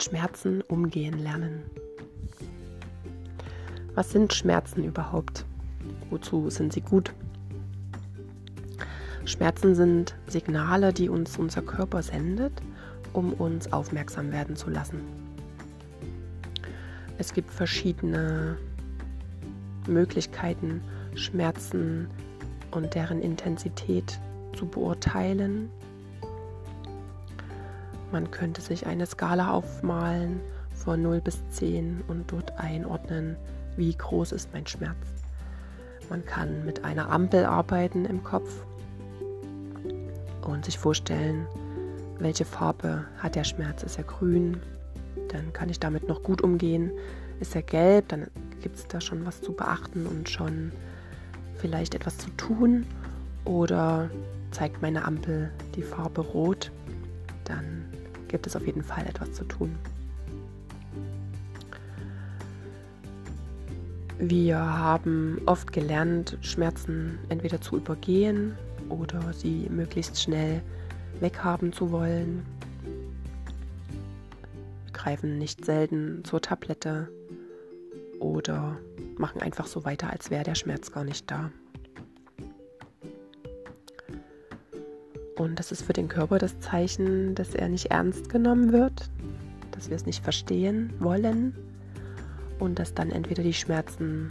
mit Schmerzen umgehen lernen. Was sind Schmerzen überhaupt? Wozu sind sie gut? Schmerzen sind Signale, die uns unser Körper sendet, um uns aufmerksam werden zu lassen. Es gibt verschiedene Möglichkeiten, Schmerzen und deren Intensität zu beurteilen. Man könnte sich eine Skala aufmalen von 0 bis 10 und dort einordnen, wie groß ist mein Schmerz. Man kann mit einer Ampel arbeiten im Kopf und sich vorstellen, welche Farbe hat der Schmerz. Ist er grün? Dann kann ich damit noch gut umgehen. Ist er gelb? Dann gibt es da schon was zu beachten und schon vielleicht etwas zu tun. Oder zeigt meine Ampel die Farbe rot? Dann gibt es auf jeden Fall etwas zu tun. Wir haben oft gelernt, Schmerzen entweder zu übergehen oder sie möglichst schnell weghaben zu wollen. Wir greifen nicht selten zur Tablette oder machen einfach so weiter, als wäre der Schmerz gar nicht da. Und das ist für den Körper das Zeichen, dass er nicht ernst genommen wird, dass wir es nicht verstehen wollen und dass dann entweder die Schmerzen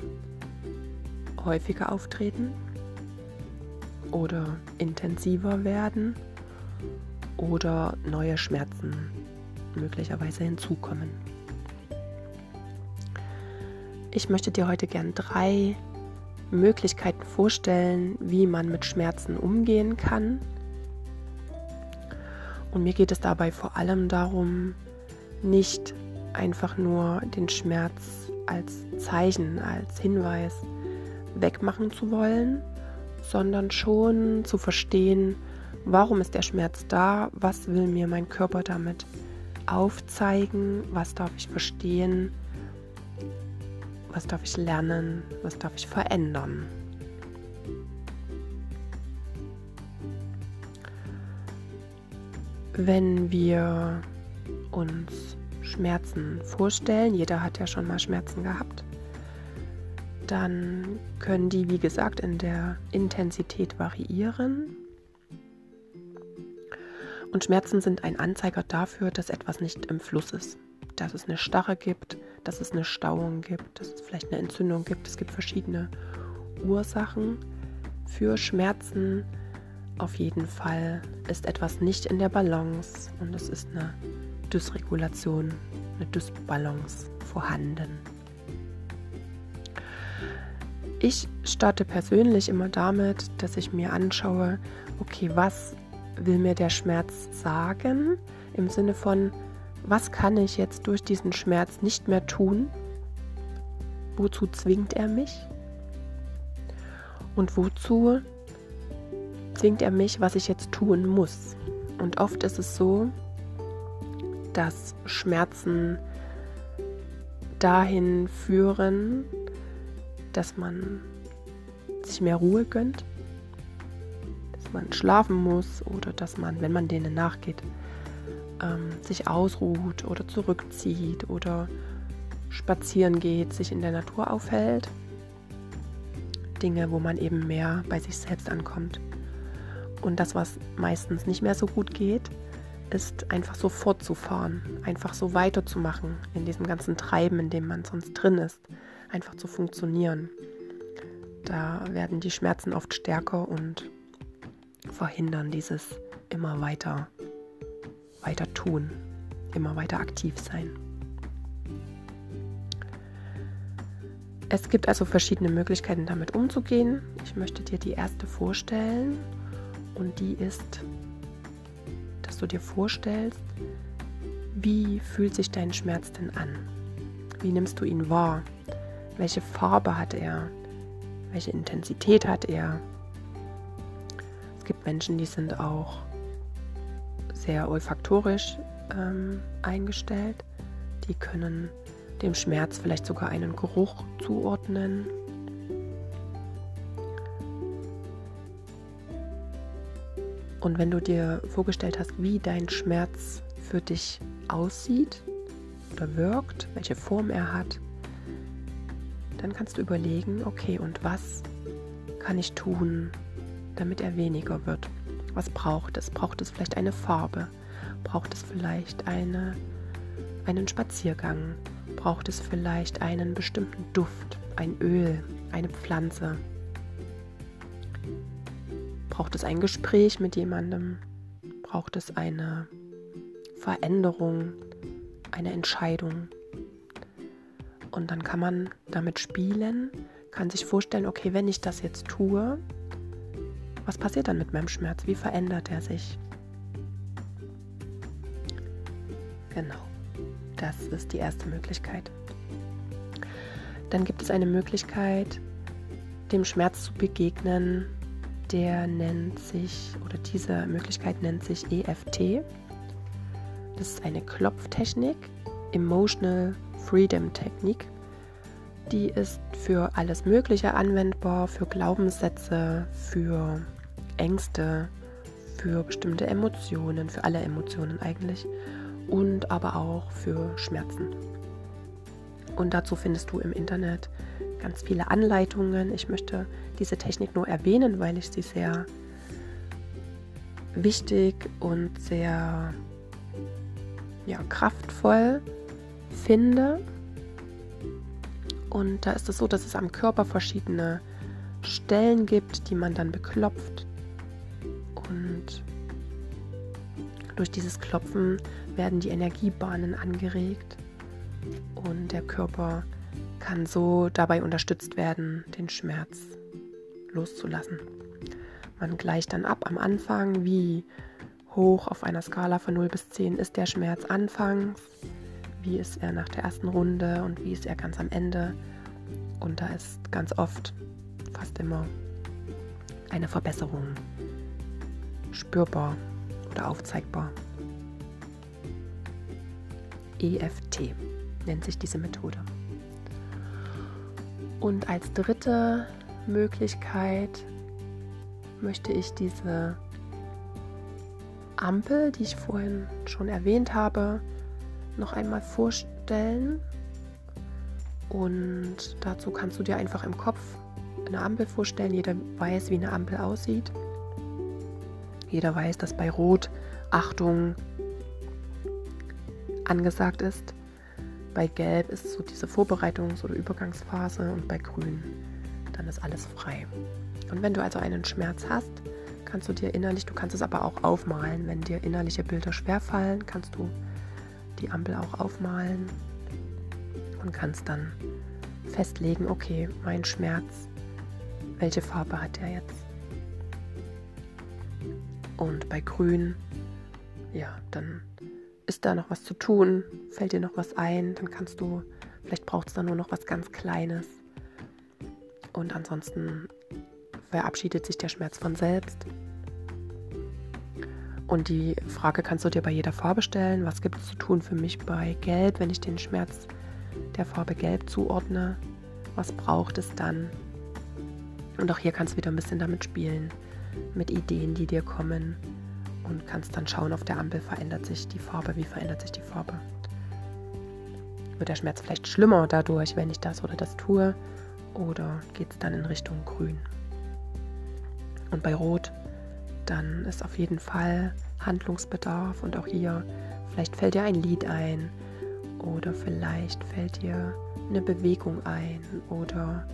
häufiger auftreten oder intensiver werden oder neue Schmerzen möglicherweise hinzukommen. Ich möchte dir heute gern drei Möglichkeiten vorstellen, wie man mit Schmerzen umgehen kann. Und mir geht es dabei vor allem darum, nicht einfach nur den Schmerz als Zeichen, als Hinweis wegmachen zu wollen, sondern schon zu verstehen, warum ist der Schmerz da, was will mir mein Körper damit aufzeigen, was darf ich verstehen, was darf ich lernen, was darf ich verändern. Wenn wir uns Schmerzen vorstellen, jeder hat ja schon mal Schmerzen gehabt, dann können die, wie gesagt, in der Intensität variieren. Und Schmerzen sind ein Anzeiger dafür, dass etwas nicht im Fluss ist. Dass es eine Starre gibt, dass es eine Stauung gibt, dass es vielleicht eine Entzündung gibt. Es gibt verschiedene Ursachen für Schmerzen. Auf jeden Fall ist etwas nicht in der Balance und es ist eine Dysregulation, eine Dysbalance vorhanden. Ich starte persönlich immer damit, dass ich mir anschaue, okay, was will mir der Schmerz sagen? Im Sinne von, was kann ich jetzt durch diesen Schmerz nicht mehr tun? Wozu zwingt er mich? Und wozu zwingt er mich, was ich jetzt tun muss? Und oft ist es so, dass Schmerzen dahin führen, dass man sich mehr Ruhe gönnt, dass man schlafen muss oder dass man, wenn man denen nachgeht, ähm, sich ausruht oder zurückzieht oder spazieren geht, sich in der Natur aufhält. Dinge, wo man eben mehr bei sich selbst ankommt. Und das, was meistens nicht mehr so gut geht, ist einfach so fortzufahren, einfach so weiterzumachen in diesem ganzen Treiben, in dem man sonst drin ist, einfach zu funktionieren. Da werden die Schmerzen oft stärker und verhindern dieses immer weiter, weiter tun, immer weiter aktiv sein. Es gibt also verschiedene Möglichkeiten, damit umzugehen. Ich möchte dir die erste vorstellen und die ist du dir vorstellst, wie fühlt sich dein Schmerz denn an? Wie nimmst du ihn wahr? Welche Farbe hat er? Welche Intensität hat er? Es gibt Menschen, die sind auch sehr olfaktorisch ähm, eingestellt. Die können dem Schmerz vielleicht sogar einen Geruch zuordnen Und wenn du dir vorgestellt hast, wie dein Schmerz für dich aussieht, oder wirkt, welche Form er hat, dann kannst du überlegen, okay, und was kann ich tun, damit er weniger wird? Was braucht es? Braucht es vielleicht eine Farbe? Braucht es vielleicht eine, einen Spaziergang? Braucht es vielleicht einen bestimmten Duft, ein Öl, eine Pflanze? Braucht es ein Gespräch mit jemandem? Braucht es eine Veränderung, eine Entscheidung? Und dann kann man damit spielen, kann sich vorstellen, okay, wenn ich das jetzt tue, was passiert dann mit meinem Schmerz? Wie verändert er sich? Genau, das ist die erste Möglichkeit. Dann gibt es eine Möglichkeit, dem Schmerz zu begegnen, der nennt sich, oder diese Möglichkeit nennt sich EFT. Das ist eine Klopftechnik, Emotional Freedom Technik. Die ist für alles Mögliche anwendbar, für Glaubenssätze, für Ängste, für bestimmte Emotionen, für alle Emotionen eigentlich und aber auch für Schmerzen. Und dazu findest du im Internet ganz viele Anleitungen. Ich möchte diese Technik nur erwähnen, weil ich sie sehr wichtig und sehr ja, kraftvoll finde. Und da ist es so, dass es am Körper verschiedene Stellen gibt, die man dann beklopft und durch dieses Klopfen werden die Energiebahnen angeregt und der Körper kann so dabei unterstützt werden, den Schmerz loszulassen. Man gleicht dann ab am Anfang, wie hoch auf einer Skala von 0 bis 10 ist der Schmerz anfangs, wie ist er nach der ersten Runde und wie ist er ganz am Ende. Und da ist ganz oft, fast immer, eine Verbesserung spürbar oder aufzeigbar. EFT nennt sich diese Methode. Und als dritte Möglichkeit möchte ich diese Ampel, die ich vorhin schon erwähnt habe, noch einmal vorstellen. Und dazu kannst du dir einfach im Kopf eine Ampel vorstellen. Jeder weiß, wie eine Ampel aussieht. Jeder weiß, dass bei Rot Achtung angesagt ist. Bei Gelb ist so diese Vorbereitungs- oder Übergangsphase und bei Grün dann ist alles frei. Und wenn du also einen Schmerz hast, kannst du dir innerlich, du kannst es aber auch aufmalen. Wenn dir innerliche Bilder schwerfallen, kannst du die Ampel auch aufmalen und kannst dann festlegen, okay, mein Schmerz, welche Farbe hat er jetzt? Und bei Grün, ja, dann ist da noch was zu tun, fällt dir noch was ein, dann kannst du, vielleicht braucht es da nur noch was ganz Kleines. Und ansonsten verabschiedet sich der Schmerz von selbst. Und die Frage kannst du dir bei jeder Farbe stellen, was gibt es zu tun für mich bei Gelb, wenn ich den Schmerz der Farbe Gelb zuordne? Was braucht es dann? Und auch hier kannst du wieder ein bisschen damit spielen mit Ideen, die dir kommen und kannst dann schauen, auf der Ampel verändert sich die Farbe, wie verändert sich die Farbe. Wird der Schmerz vielleicht schlimmer dadurch, wenn ich das oder das tue oder geht es dann in Richtung Grün? Und bei Rot, dann ist auf jeden Fall Handlungsbedarf und auch hier, vielleicht fällt dir ein Lied ein oder vielleicht fällt dir eine Bewegung ein oder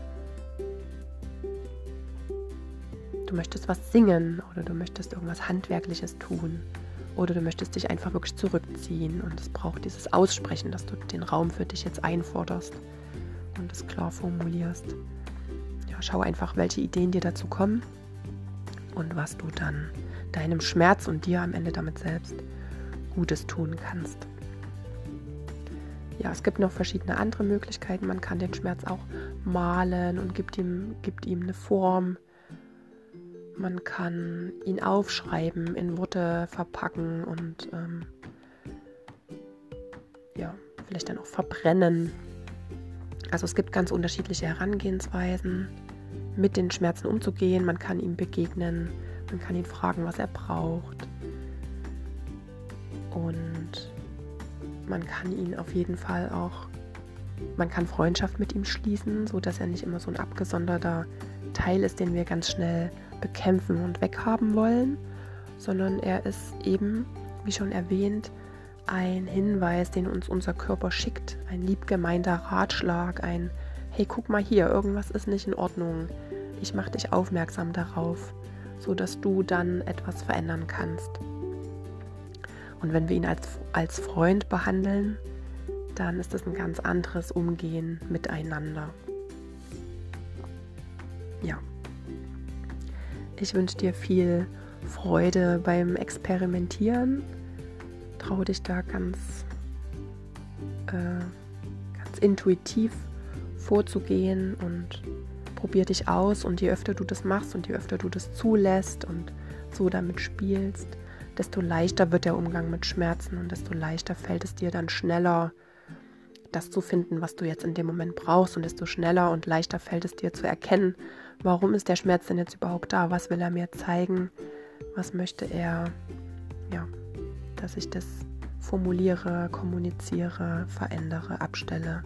du möchtest was singen oder du möchtest irgendwas Handwerkliches tun oder du möchtest dich einfach wirklich zurückziehen und es braucht dieses Aussprechen, dass du den Raum für dich jetzt einforderst und es klar formulierst. Ja, schau einfach, welche Ideen dir dazu kommen und was du dann deinem Schmerz und dir am Ende damit selbst Gutes tun kannst. Ja, es gibt noch verschiedene andere Möglichkeiten. Man kann den Schmerz auch malen und gibt ihm, gibt ihm eine Form. Man kann ihn aufschreiben, in Worte verpacken und ähm, ja, vielleicht dann auch verbrennen. Also es gibt ganz unterschiedliche Herangehensweisen, mit den Schmerzen umzugehen. Man kann ihm begegnen, man kann ihn fragen, was er braucht. Und man kann ihn auf jeden Fall auch, man kann Freundschaft mit ihm schließen, so dass er nicht immer so ein abgesonderter Teil ist, den wir ganz schnell bekämpfen und weghaben wollen, sondern er ist eben, wie schon erwähnt, ein Hinweis, den uns unser Körper schickt, ein liebgemeinter Ratschlag, ein Hey, guck mal hier, irgendwas ist nicht in Ordnung. Ich mache dich aufmerksam darauf, so dass du dann etwas verändern kannst. Und wenn wir ihn als, als Freund behandeln, dann ist das ein ganz anderes Umgehen miteinander. Ja. Ich wünsche dir viel Freude beim Experimentieren. Trau dich da ganz, äh, ganz intuitiv vorzugehen und probier dich aus. Und je öfter du das machst und je öfter du das zulässt und so damit spielst, desto leichter wird der Umgang mit Schmerzen und desto leichter fällt es dir dann schneller, das zu finden, was du jetzt in dem Moment brauchst und desto schneller und leichter fällt es dir zu erkennen, warum ist der Schmerz denn jetzt überhaupt da, was will er mir zeigen, was möchte er, ja, dass ich das formuliere, kommuniziere, verändere, abstelle,